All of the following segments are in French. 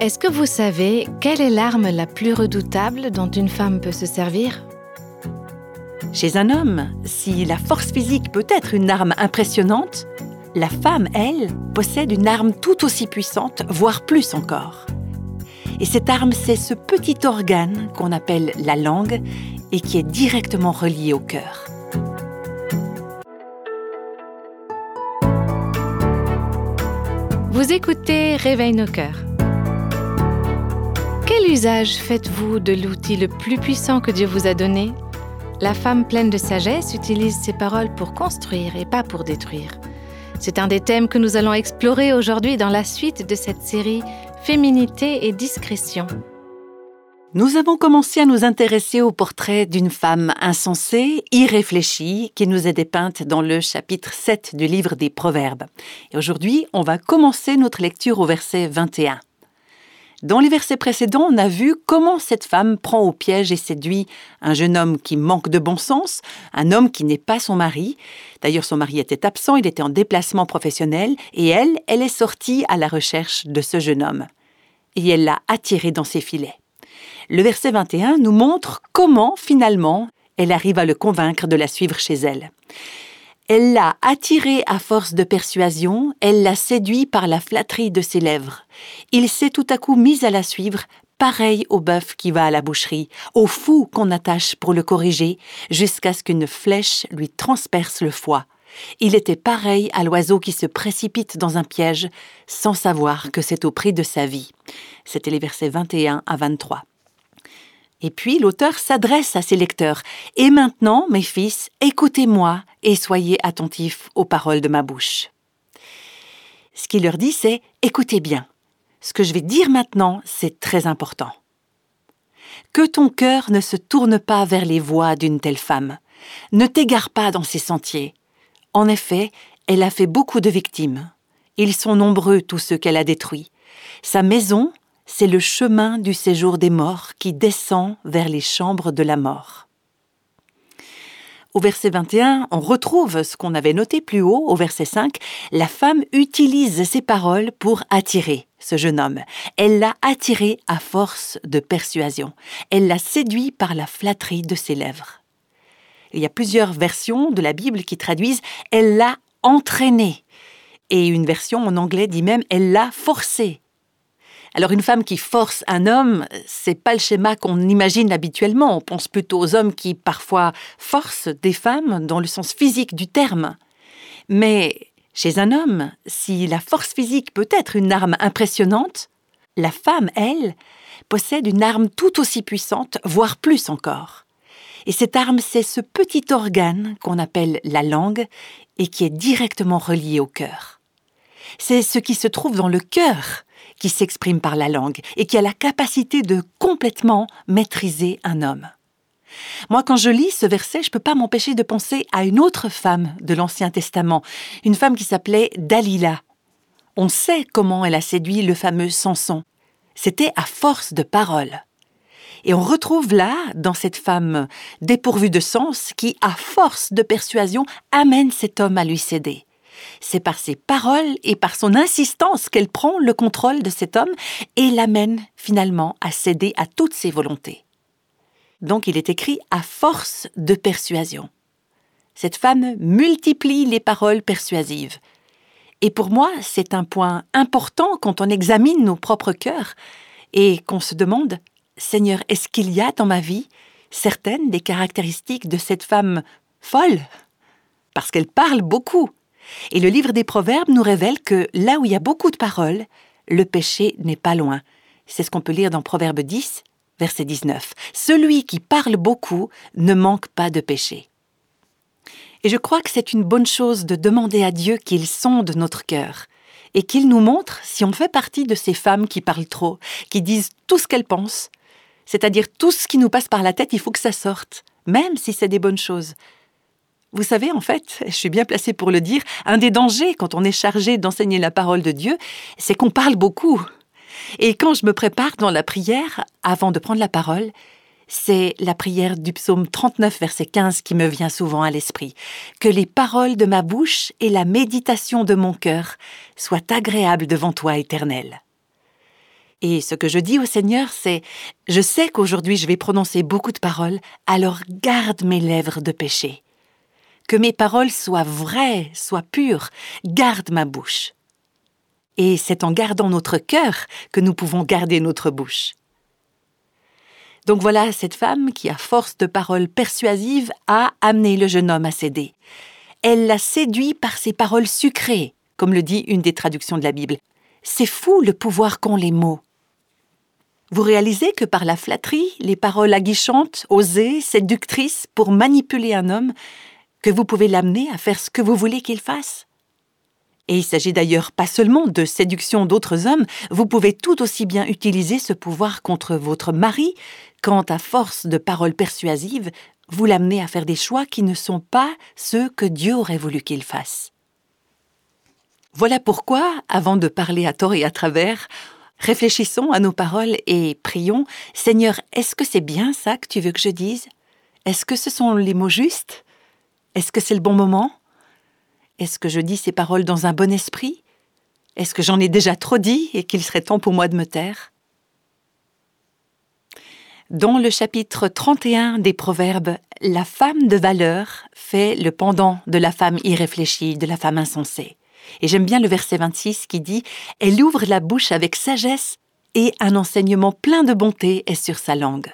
Est-ce que vous savez quelle est l'arme la plus redoutable dont une femme peut se servir? Chez un homme, si la force physique peut être une arme impressionnante, la femme, elle, possède une arme tout aussi puissante, voire plus encore. Et cette arme, c'est ce petit organe qu'on appelle la langue et qui est directement relié au cœur. Vous écoutez Réveille nos cœurs. Quel usage faites-vous de l'outil le plus puissant que Dieu vous a donné? La femme pleine de sagesse utilise ses paroles pour construire et pas pour détruire. C'est un des thèmes que nous allons explorer aujourd'hui dans la suite de cette série Féminité et discrétion. Nous avons commencé à nous intéresser au portrait d'une femme insensée, irréfléchie, qui nous est dépeinte dans le chapitre 7 du livre des Proverbes. Et aujourd'hui, on va commencer notre lecture au verset 21. Dans les versets précédents, on a vu comment cette femme prend au piège et séduit un jeune homme qui manque de bon sens, un homme qui n'est pas son mari. D'ailleurs, son mari était absent, il était en déplacement professionnel, et elle, elle est sortie à la recherche de ce jeune homme. Et elle l'a attiré dans ses filets. Le verset 21 nous montre comment, finalement, elle arrive à le convaincre de la suivre chez elle. Elle l'a attiré à force de persuasion, elle l'a séduit par la flatterie de ses lèvres. Il s'est tout à coup mis à la suivre, pareil au bœuf qui va à la boucherie, au fou qu'on attache pour le corriger, jusqu'à ce qu'une flèche lui transperce le foie. Il était pareil à l'oiseau qui se précipite dans un piège sans savoir que c'est au prix de sa vie. C'était les versets 21 à 23. Et puis l'auteur s'adresse à ses lecteurs. Et maintenant, mes fils, écoutez-moi et soyez attentifs aux paroles de ma bouche. Ce qu'il leur dit, c'est écoutez bien. Ce que je vais dire maintenant, c'est très important. Que ton cœur ne se tourne pas vers les voies d'une telle femme. Ne t'égare pas dans ses sentiers. En effet, elle a fait beaucoup de victimes. Ils sont nombreux tous ceux qu'elle a détruits. Sa maison, c'est le chemin du séjour des morts qui descend vers les chambres de la mort. Au verset 21, on retrouve ce qu'on avait noté plus haut, au verset 5, la femme utilise ses paroles pour attirer ce jeune homme. Elle l'a attiré à force de persuasion. Elle l'a séduit par la flatterie de ses lèvres. Il y a plusieurs versions de la Bible qui traduisent elle l'a entraîné. Et une version en anglais dit même elle l'a forcé. Alors une femme qui force un homme, c'est pas le schéma qu'on imagine habituellement. On pense plutôt aux hommes qui parfois forcent des femmes dans le sens physique du terme. Mais chez un homme, si la force physique peut être une arme impressionnante, la femme, elle, possède une arme tout aussi puissante, voire plus encore. Et cette arme, c'est ce petit organe qu'on appelle la langue et qui est directement relié au cœur. C'est ce qui se trouve dans le cœur qui s'exprime par la langue et qui a la capacité de complètement maîtriser un homme. Moi, quand je lis ce verset, je ne peux pas m'empêcher de penser à une autre femme de l'Ancien Testament, une femme qui s'appelait Dalila. On sait comment elle a séduit le fameux Samson. C'était à force de paroles. Et on retrouve là, dans cette femme dépourvue de sens, qui, à force de persuasion, amène cet homme à lui céder. C'est par ses paroles et par son insistance qu'elle prend le contrôle de cet homme et l'amène finalement à céder à toutes ses volontés. Donc il est écrit à force de persuasion. Cette femme multiplie les paroles persuasives. Et pour moi, c'est un point important quand on examine nos propres cœurs et qu'on se demande, Seigneur, est-ce qu'il y a dans ma vie certaines des caractéristiques de cette femme folle? Parce qu'elle parle beaucoup, et le livre des Proverbes nous révèle que là où il y a beaucoup de paroles, le péché n'est pas loin. C'est ce qu'on peut lire dans Proverbe 10, verset 19. Celui qui parle beaucoup ne manque pas de péché. Et je crois que c'est une bonne chose de demander à Dieu qu'il sonde notre cœur et qu'il nous montre si on fait partie de ces femmes qui parlent trop, qui disent tout ce qu'elles pensent, c'est-à-dire tout ce qui nous passe par la tête, il faut que ça sorte, même si c'est des bonnes choses. Vous savez, en fait, je suis bien placée pour le dire, un des dangers quand on est chargé d'enseigner la parole de Dieu, c'est qu'on parle beaucoup. Et quand je me prépare dans la prière, avant de prendre la parole, c'est la prière du psaume 39, verset 15 qui me vient souvent à l'esprit. Que les paroles de ma bouche et la méditation de mon cœur soient agréables devant toi, Éternel. Et ce que je dis au Seigneur, c'est Je sais qu'aujourd'hui je vais prononcer beaucoup de paroles, alors garde mes lèvres de péché. Que mes paroles soient vraies, soient pures, garde ma bouche. Et c'est en gardant notre cœur que nous pouvons garder notre bouche. Donc voilà cette femme qui, à force de paroles persuasives, a amené le jeune homme à céder. Elle l'a séduit par ses paroles sucrées, comme le dit une des traductions de la Bible. C'est fou le pouvoir qu'ont les mots. Vous réalisez que par la flatterie, les paroles aguichantes, osées, séductrices pour manipuler un homme, que vous pouvez l'amener à faire ce que vous voulez qu'il fasse. Et il s'agit d'ailleurs pas seulement de séduction d'autres hommes, vous pouvez tout aussi bien utiliser ce pouvoir contre votre mari quand, à force de paroles persuasives, vous l'amenez à faire des choix qui ne sont pas ceux que Dieu aurait voulu qu'il fasse. Voilà pourquoi, avant de parler à tort et à travers, réfléchissons à nos paroles et prions. Seigneur, est-ce que c'est bien ça que tu veux que je dise? Est-ce que ce sont les mots justes? Est-ce que c'est le bon moment? Est-ce que je dis ces paroles dans un bon esprit? Est-ce que j'en ai déjà trop dit et qu'il serait temps pour moi de me taire? Dans le chapitre 31 des Proverbes, la femme de valeur fait le pendant de la femme irréfléchie, de la femme insensée. Et j'aime bien le verset 26 qui dit Elle ouvre la bouche avec sagesse et un enseignement plein de bonté est sur sa langue.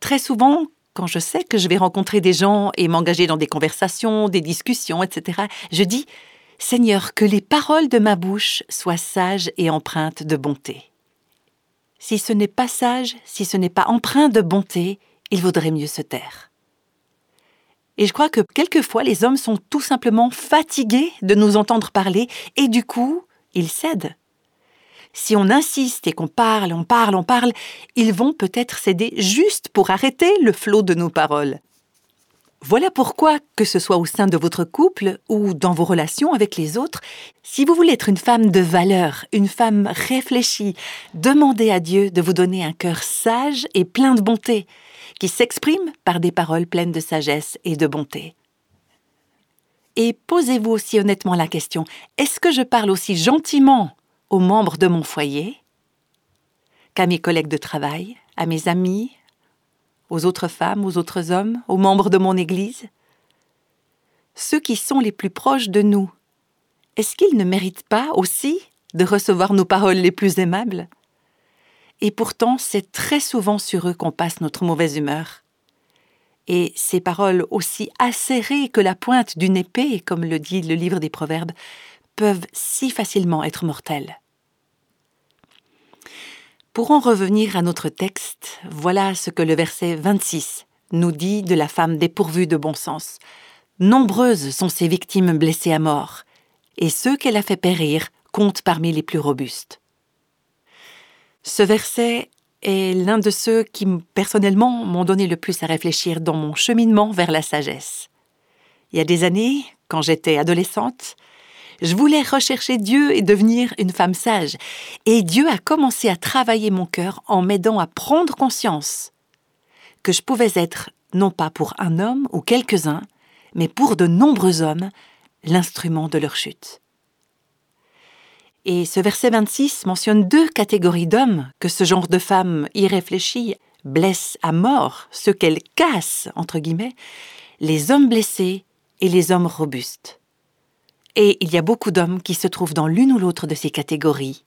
Très souvent, quand je sais que je vais rencontrer des gens et m'engager dans des conversations, des discussions, etc., je dis Seigneur, que les paroles de ma bouche soient sages et empreintes de bonté. Si ce n'est pas sage, si ce n'est pas empreint de bonté, il vaudrait mieux se taire. Et je crois que quelquefois les hommes sont tout simplement fatigués de nous entendre parler et du coup, ils cèdent si on insiste et qu'on parle, on parle, on parle, ils vont peut-être céder juste pour arrêter le flot de nos paroles. Voilà pourquoi, que ce soit au sein de votre couple ou dans vos relations avec les autres, si vous voulez être une femme de valeur, une femme réfléchie, demandez à Dieu de vous donner un cœur sage et plein de bonté, qui s'exprime par des paroles pleines de sagesse et de bonté. Et posez-vous aussi honnêtement la question, est-ce que je parle aussi gentiment aux membres de mon foyer, qu'à mes collègues de travail, à mes amis, aux autres femmes, aux autres hommes, aux membres de mon Église Ceux qui sont les plus proches de nous, est-ce qu'ils ne méritent pas aussi de recevoir nos paroles les plus aimables? Et pourtant, c'est très souvent sur eux qu'on passe notre mauvaise humeur. Et ces paroles aussi acérées que la pointe d'une épée, comme le dit le livre des Proverbes, peuvent si facilement être mortels. Pour en revenir à notre texte, voilà ce que le verset 26 nous dit de la femme dépourvue de bon sens. Nombreuses sont ses victimes blessées à mort, et ceux qu'elle a fait périr comptent parmi les plus robustes. Ce verset est l'un de ceux qui, personnellement, m'ont donné le plus à réfléchir dans mon cheminement vers la sagesse. Il y a des années, quand j'étais adolescente, je voulais rechercher Dieu et devenir une femme sage. Et Dieu a commencé à travailler mon cœur en m'aidant à prendre conscience que je pouvais être, non pas pour un homme ou quelques-uns, mais pour de nombreux hommes, l'instrument de leur chute. Et ce verset 26 mentionne deux catégories d'hommes que ce genre de femmes irréfléchies blesse à mort, ceux qu'elle casse, entre guillemets, les hommes blessés et les hommes robustes. Et il y a beaucoup d'hommes qui se trouvent dans l'une ou l'autre de ces catégories.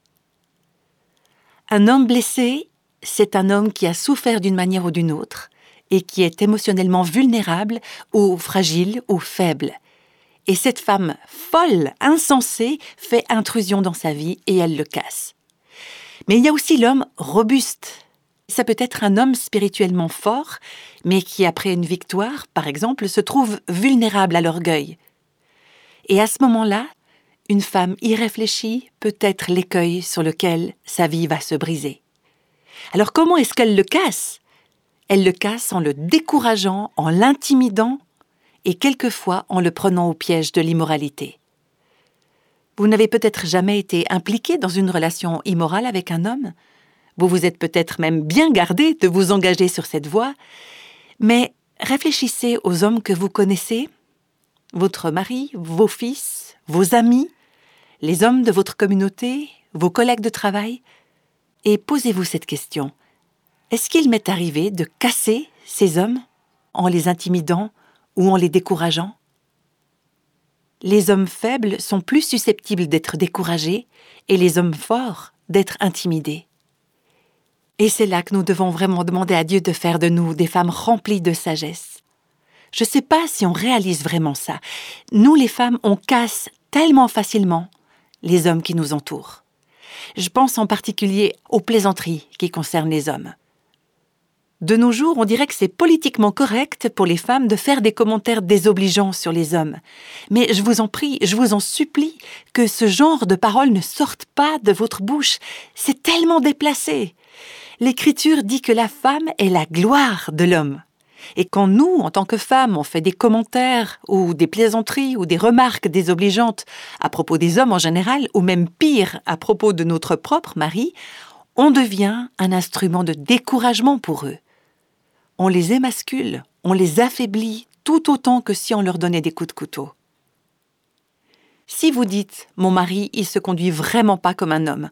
Un homme blessé, c'est un homme qui a souffert d'une manière ou d'une autre et qui est émotionnellement vulnérable ou fragile ou faible. Et cette femme folle, insensée, fait intrusion dans sa vie et elle le casse. Mais il y a aussi l'homme robuste. Ça peut être un homme spirituellement fort, mais qui, après une victoire, par exemple, se trouve vulnérable à l'orgueil, et à ce moment-là, une femme irréfléchie peut être l'écueil sur lequel sa vie va se briser. Alors comment est-ce qu'elle le casse? Elle le casse en le décourageant, en l'intimidant et quelquefois en le prenant au piège de l'immoralité. Vous n'avez peut-être jamais été impliqué dans une relation immorale avec un homme, Vous vous êtes peut-être même bien gardé de vous engager sur cette voie, mais réfléchissez aux hommes que vous connaissez, votre mari, vos fils, vos amis, les hommes de votre communauté, vos collègues de travail, et posez-vous cette question. Est-ce qu'il m'est arrivé de casser ces hommes en les intimidant ou en les décourageant? Les hommes faibles sont plus susceptibles d'être découragés et les hommes forts d'être intimidés. Et c'est là que nous devons vraiment demander à Dieu de faire de nous des femmes remplies de sagesse. Je ne sais pas si on réalise vraiment ça. Nous, les femmes, on casse tellement facilement les hommes qui nous entourent. Je pense en particulier aux plaisanteries qui concernent les hommes. De nos jours, on dirait que c'est politiquement correct pour les femmes de faire des commentaires désobligeants sur les hommes. Mais je vous en prie, je vous en supplie, que ce genre de paroles ne sortent pas de votre bouche. C'est tellement déplacé. L'Écriture dit que la femme est la gloire de l'homme. Et quand nous, en tant que femmes, on fait des commentaires ou des plaisanteries ou des remarques désobligeantes à propos des hommes en général, ou même pire, à propos de notre propre mari, on devient un instrument de découragement pour eux. On les émascule, on les affaiblit tout autant que si on leur donnait des coups de couteau. Si vous dites Mon mari, il se conduit vraiment pas comme un homme.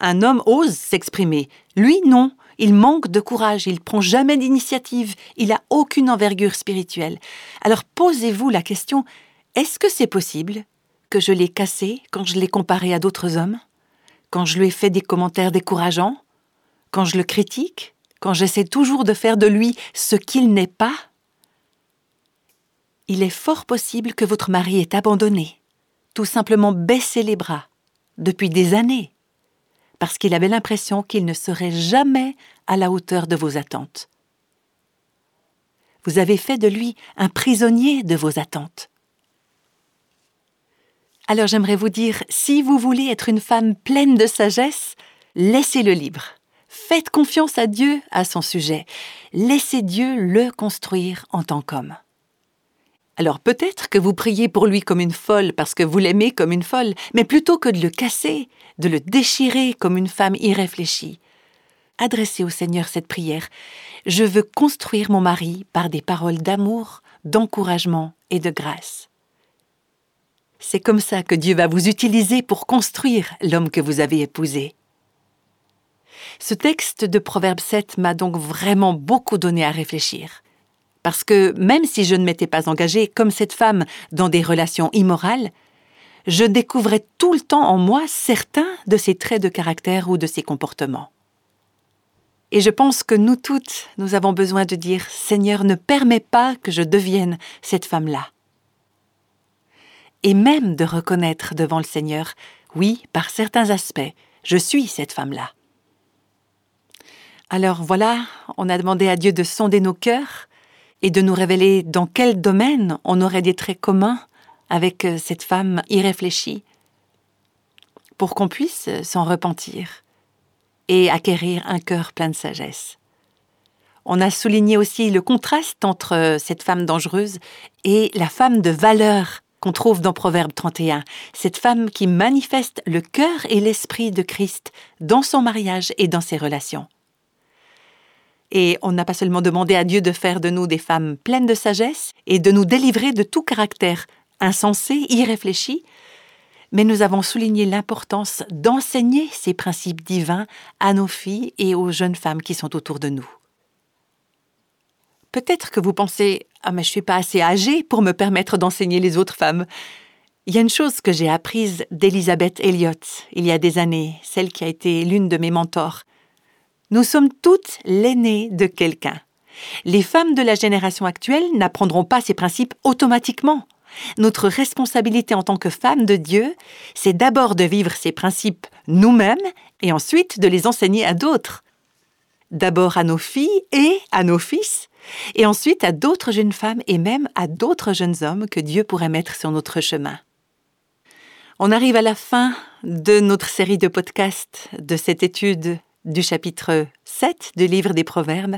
Un homme ose s'exprimer. Lui, non. Il manque de courage, il prend jamais d'initiative, il a aucune envergure spirituelle. Alors posez-vous la question est-ce que c'est possible que je l'ai cassé quand je l'ai comparé à d'autres hommes? Quand je lui ai fait des commentaires décourageants? Quand je le critique? Quand j'essaie toujours de faire de lui ce qu'il n'est pas? Il est fort possible que votre mari ait abandonné, tout simplement baissé les bras, depuis des années parce qu'il avait l'impression qu'il ne serait jamais à la hauteur de vos attentes. Vous avez fait de lui un prisonnier de vos attentes. Alors j'aimerais vous dire, si vous voulez être une femme pleine de sagesse, laissez-le libre. Faites confiance à Dieu à son sujet. Laissez Dieu le construire en tant qu'homme. Alors peut-être que vous priez pour lui comme une folle parce que vous l'aimez comme une folle, mais plutôt que de le casser, de le déchirer comme une femme irréfléchie, adressez au Seigneur cette prière. Je veux construire mon mari par des paroles d'amour, d'encouragement et de grâce. C'est comme ça que Dieu va vous utiliser pour construire l'homme que vous avez épousé. Ce texte de Proverbe 7 m'a donc vraiment beaucoup donné à réfléchir. Parce que même si je ne m'étais pas engagée comme cette femme dans des relations immorales, je découvrais tout le temps en moi certains de ses traits de caractère ou de ses comportements. Et je pense que nous toutes, nous avons besoin de dire Seigneur, ne permets pas que je devienne cette femme-là. Et même de reconnaître devant le Seigneur, oui, par certains aspects, je suis cette femme-là. Alors voilà, on a demandé à Dieu de sonder nos cœurs et de nous révéler dans quel domaine on aurait des traits communs avec euh, cette femme irréfléchie, pour qu'on puisse s'en repentir et acquérir un cœur plein de sagesse. On a souligné aussi le contraste entre euh, cette femme dangereuse et la femme de valeur qu'on trouve dans Proverbe 31, cette femme qui manifeste le cœur et l'esprit de Christ dans son mariage et dans ses relations. Et on n'a pas seulement demandé à Dieu de faire de nous des femmes pleines de sagesse et de nous délivrer de tout caractère insensé, irréfléchi, mais nous avons souligné l'importance d'enseigner ces principes divins à nos filles et aux jeunes femmes qui sont autour de nous. Peut-être que vous pensez Ah, mais je suis pas assez âgée pour me permettre d'enseigner les autres femmes. Il y a une chose que j'ai apprise d'Elisabeth Elliot il y a des années, celle qui a été l'une de mes mentors. Nous sommes toutes l'aînée de quelqu'un. Les femmes de la génération actuelle n'apprendront pas ces principes automatiquement. Notre responsabilité en tant que femmes de Dieu, c'est d'abord de vivre ces principes nous-mêmes et ensuite de les enseigner à d'autres. D'abord à nos filles et à nos fils, et ensuite à d'autres jeunes femmes et même à d'autres jeunes hommes que Dieu pourrait mettre sur notre chemin. On arrive à la fin de notre série de podcasts de cette étude du chapitre 7 du livre des Proverbes,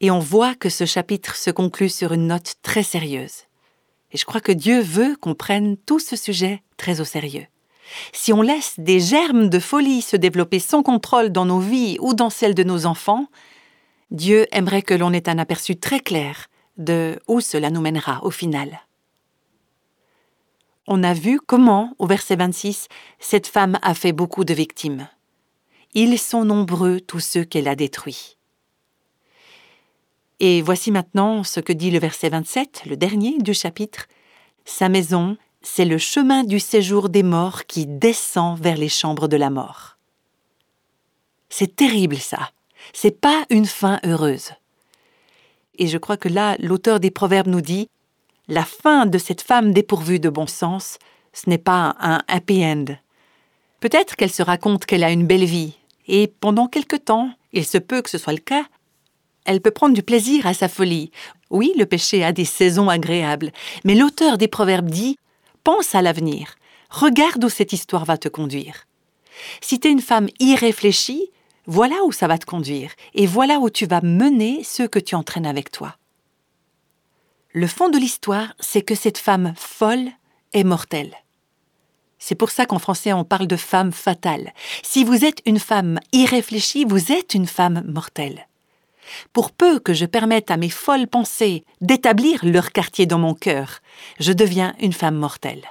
et on voit que ce chapitre se conclut sur une note très sérieuse. Et je crois que Dieu veut qu'on prenne tout ce sujet très au sérieux. Si on laisse des germes de folie se développer sans contrôle dans nos vies ou dans celles de nos enfants, Dieu aimerait que l'on ait un aperçu très clair de où cela nous mènera au final. On a vu comment, au verset 26, cette femme a fait beaucoup de victimes. Ils sont nombreux tous ceux qu'elle a détruits. Et voici maintenant ce que dit le verset 27, le dernier du chapitre. Sa maison, c'est le chemin du séjour des morts qui descend vers les chambres de la mort. C'est terrible ça. C'est pas une fin heureuse. Et je crois que là, l'auteur des Proverbes nous dit la fin de cette femme dépourvue de bon sens, ce n'est pas un happy end. Peut-être qu'elle se raconte qu'elle a une belle vie, et pendant quelque temps, il se peut que ce soit le cas, elle peut prendre du plaisir à sa folie. Oui, le péché a des saisons agréables, mais l'auteur des Proverbes dit Pense à l'avenir, regarde où cette histoire va te conduire. Si tu es une femme irréfléchie, voilà où ça va te conduire, et voilà où tu vas mener ceux que tu entraînes avec toi. Le fond de l'histoire, c'est que cette femme folle est mortelle. C'est pour ça qu'en français on parle de femme fatale. Si vous êtes une femme irréfléchie, vous êtes une femme mortelle. Pour peu que je permette à mes folles pensées d'établir leur quartier dans mon cœur, je deviens une femme mortelle.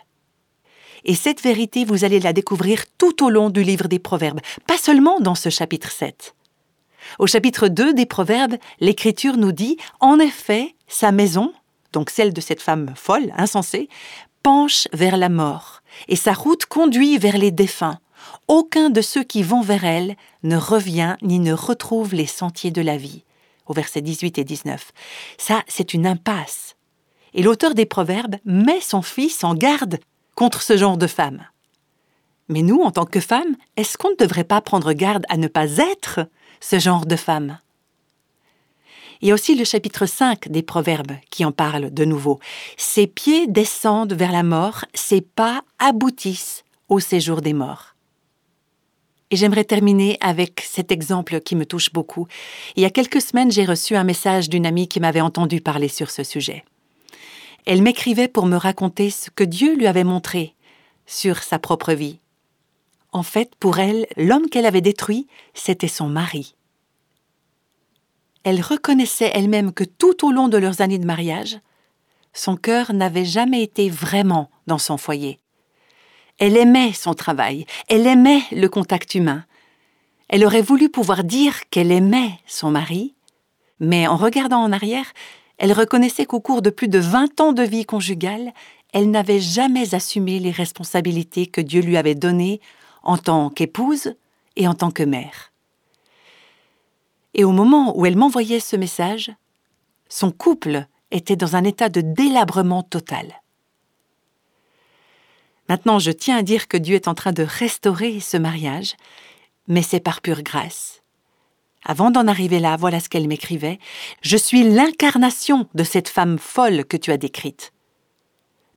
Et cette vérité, vous allez la découvrir tout au long du livre des Proverbes, pas seulement dans ce chapitre 7. Au chapitre 2 des Proverbes, l'Écriture nous dit, en effet, sa maison, donc celle de cette femme folle, insensée, penche vers la mort, et sa route conduit vers les défunts. Aucun de ceux qui vont vers elle ne revient ni ne retrouve les sentiers de la vie. Au verset 18 et 19. Ça, c'est une impasse. Et l'auteur des Proverbes met son fils en garde contre ce genre de femme. Mais nous, en tant que femmes, est-ce qu'on ne devrait pas prendre garde à ne pas être ce genre de femme? Il y a aussi le chapitre 5 des Proverbes qui en parle de nouveau. Ses pieds descendent vers la mort, ses pas aboutissent au séjour des morts. Et j'aimerais terminer avec cet exemple qui me touche beaucoup. Il y a quelques semaines, j'ai reçu un message d'une amie qui m'avait entendu parler sur ce sujet. Elle m'écrivait pour me raconter ce que Dieu lui avait montré sur sa propre vie. En fait, pour elle, l'homme qu'elle avait détruit, c'était son mari. Elle reconnaissait elle-même que tout au long de leurs années de mariage, son cœur n'avait jamais été vraiment dans son foyer. Elle aimait son travail, elle aimait le contact humain. Elle aurait voulu pouvoir dire qu'elle aimait son mari, mais en regardant en arrière, elle reconnaissait qu'au cours de plus de vingt ans de vie conjugale, elle n'avait jamais assumé les responsabilités que Dieu lui avait données en tant qu'épouse et en tant que mère. Et au moment où elle m'envoyait ce message, son couple était dans un état de délabrement total. Maintenant, je tiens à dire que Dieu est en train de restaurer ce mariage, mais c'est par pure grâce. Avant d'en arriver là, voilà ce qu'elle m'écrivait. Je suis l'incarnation de cette femme folle que tu as décrite.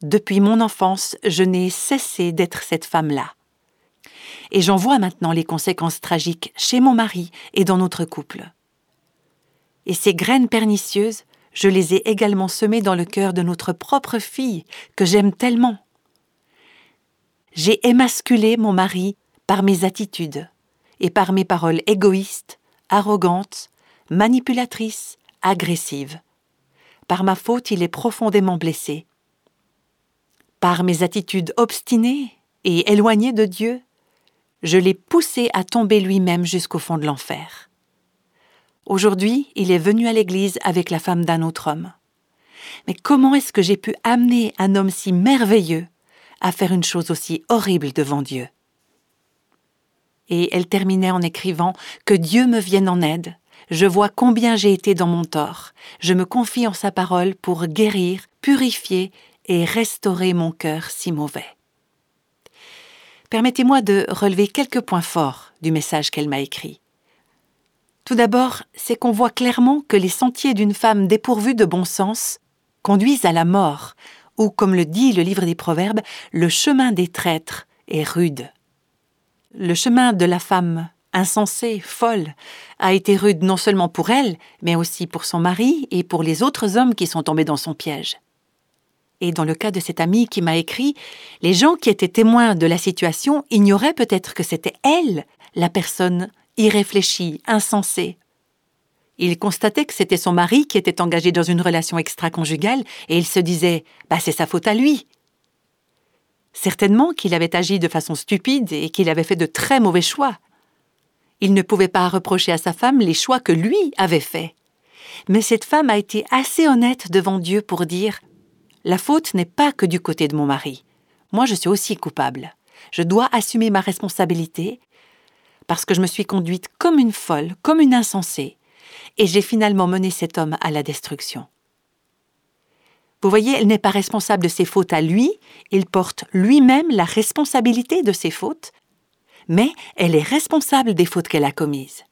Depuis mon enfance, je n'ai cessé d'être cette femme-là. Et j'en vois maintenant les conséquences tragiques chez mon mari et dans notre couple. Et ces graines pernicieuses, je les ai également semées dans le cœur de notre propre fille, que j'aime tellement. J'ai émasculé mon mari par mes attitudes et par mes paroles égoïstes, arrogantes, manipulatrices, agressives. Par ma faute, il est profondément blessé. Par mes attitudes obstinées et éloignées de Dieu, je l'ai poussé à tomber lui-même jusqu'au fond de l'enfer. Aujourd'hui, il est venu à l'Église avec la femme d'un autre homme. Mais comment est-ce que j'ai pu amener un homme si merveilleux à faire une chose aussi horrible devant Dieu? Et elle terminait en écrivant Que Dieu me vienne en aide. Je vois combien j'ai été dans mon tort. Je me confie en sa parole pour guérir, purifier et restaurer mon cœur si mauvais. Permettez-moi de relever quelques points forts du message qu'elle m'a écrit. Tout d'abord, c'est qu'on voit clairement que les sentiers d'une femme dépourvue de bon sens conduisent à la mort, ou comme le dit le livre des Proverbes, le chemin des traîtres est rude. Le chemin de la femme insensée, folle, a été rude non seulement pour elle, mais aussi pour son mari et pour les autres hommes qui sont tombés dans son piège. Et dans le cas de cette amie qui m'a écrit, les gens qui étaient témoins de la situation ignoraient peut-être que c'était elle, la personne irréfléchie, insensée. Ils constataient que c'était son mari qui était engagé dans une relation extra-conjugale et ils se disaient Bah, c'est sa faute à lui. Certainement qu'il avait agi de façon stupide et qu'il avait fait de très mauvais choix. Il ne pouvait pas reprocher à sa femme les choix que lui avait faits. Mais cette femme a été assez honnête devant Dieu pour dire La faute n'est pas que du côté de mon mari. Moi, je suis aussi coupable. Je dois assumer ma responsabilité parce que je me suis conduite comme une folle, comme une insensée, et j'ai finalement mené cet homme à la destruction. Vous voyez, elle n'est pas responsable de ses fautes à lui, il porte lui-même la responsabilité de ses fautes, mais elle est responsable des fautes qu'elle a commises.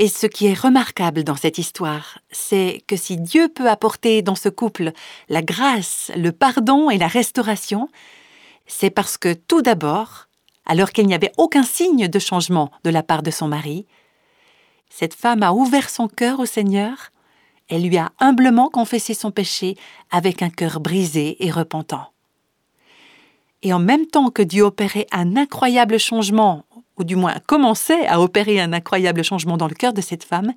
Et ce qui est remarquable dans cette histoire, c'est que si Dieu peut apporter dans ce couple la grâce, le pardon et la restauration, c'est parce que tout d'abord, alors qu'il n'y avait aucun signe de changement de la part de son mari, cette femme a ouvert son cœur au Seigneur, elle lui a humblement confessé son péché avec un cœur brisé et repentant. Et en même temps que Dieu opérait un incroyable changement, ou du moins commençait à opérer un incroyable changement dans le cœur de cette femme,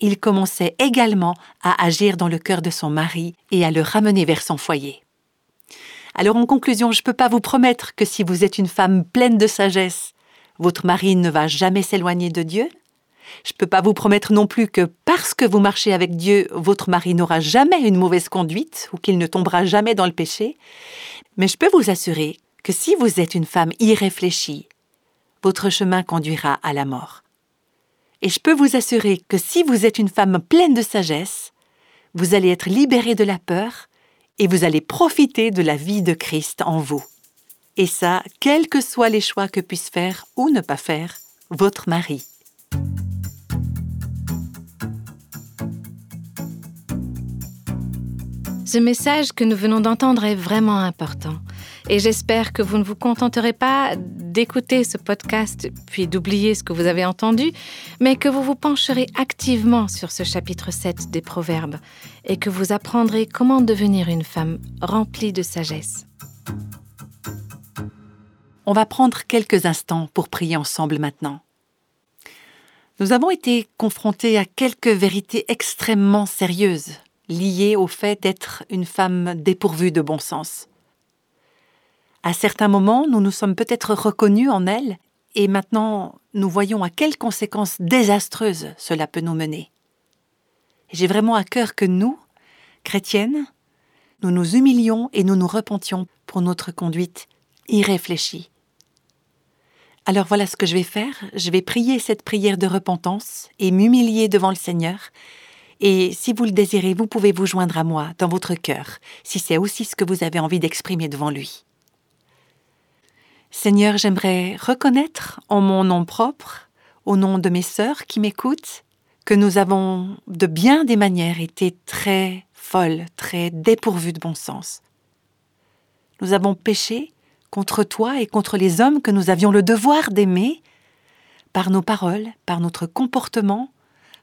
il commençait également à agir dans le cœur de son mari et à le ramener vers son foyer. Alors en conclusion, je ne peux pas vous promettre que si vous êtes une femme pleine de sagesse, votre mari ne va jamais s'éloigner de Dieu. Je ne peux pas vous promettre non plus que parce que vous marchez avec Dieu, votre mari n'aura jamais une mauvaise conduite ou qu'il ne tombera jamais dans le péché. Mais je peux vous assurer que si vous êtes une femme irréfléchie, votre chemin conduira à la mort. Et je peux vous assurer que si vous êtes une femme pleine de sagesse, vous allez être libérée de la peur et vous allez profiter de la vie de Christ en vous. Et ça, quels que soient les choix que puisse faire ou ne pas faire votre mari. Ce message que nous venons d'entendre est vraiment important. Et j'espère que vous ne vous contenterez pas d'écouter ce podcast puis d'oublier ce que vous avez entendu, mais que vous vous pencherez activement sur ce chapitre 7 des Proverbes et que vous apprendrez comment devenir une femme remplie de sagesse. On va prendre quelques instants pour prier ensemble maintenant. Nous avons été confrontés à quelques vérités extrêmement sérieuses liées au fait d'être une femme dépourvue de bon sens. À certains moments, nous nous sommes peut-être reconnus en elle, et maintenant nous voyons à quelles conséquences désastreuses cela peut nous mener. J'ai vraiment à cœur que nous, chrétiennes, nous nous humilions et nous nous repentions pour notre conduite irréfléchie. Alors voilà ce que je vais faire, je vais prier cette prière de repentance et m'humilier devant le Seigneur, et si vous le désirez, vous pouvez vous joindre à moi dans votre cœur, si c'est aussi ce que vous avez envie d'exprimer devant lui. Seigneur, j'aimerais reconnaître en mon nom propre, au nom de mes sœurs qui m'écoutent, que nous avons de bien des manières été très folles, très dépourvues de bon sens. Nous avons péché contre toi et contre les hommes que nous avions le devoir d'aimer par nos paroles, par notre comportement,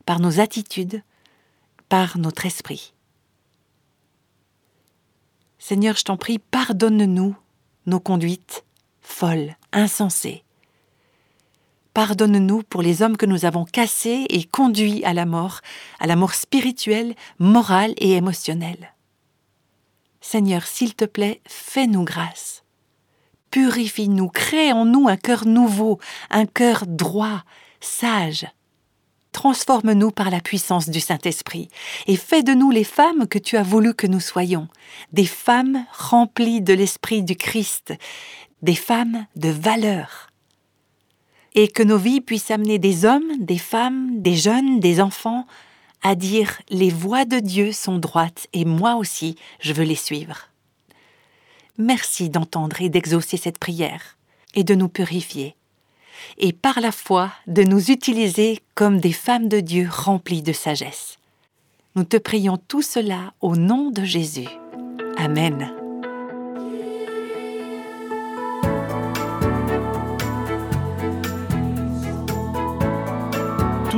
par nos attitudes, par notre esprit. Seigneur, je t'en prie, pardonne-nous nos conduites folles, insensées. Pardonne-nous pour les hommes que nous avons cassés et conduits à la mort, à la mort spirituelle, morale et émotionnelle. Seigneur, s'il te plaît, fais-nous grâce. Purifie-nous, crée en nous un cœur nouveau, un cœur droit, sage. Transforme-nous par la puissance du Saint-Esprit et fais de nous les femmes que tu as voulu que nous soyons, des femmes remplies de l'Esprit du Christ, des femmes de valeur. Et que nos vies puissent amener des hommes, des femmes, des jeunes, des enfants à dire les voies de Dieu sont droites et moi aussi je veux les suivre. Merci d'entendre et d'exaucer cette prière et de nous purifier et par la foi de nous utiliser comme des femmes de Dieu remplies de sagesse. Nous te prions tout cela au nom de Jésus. Amen.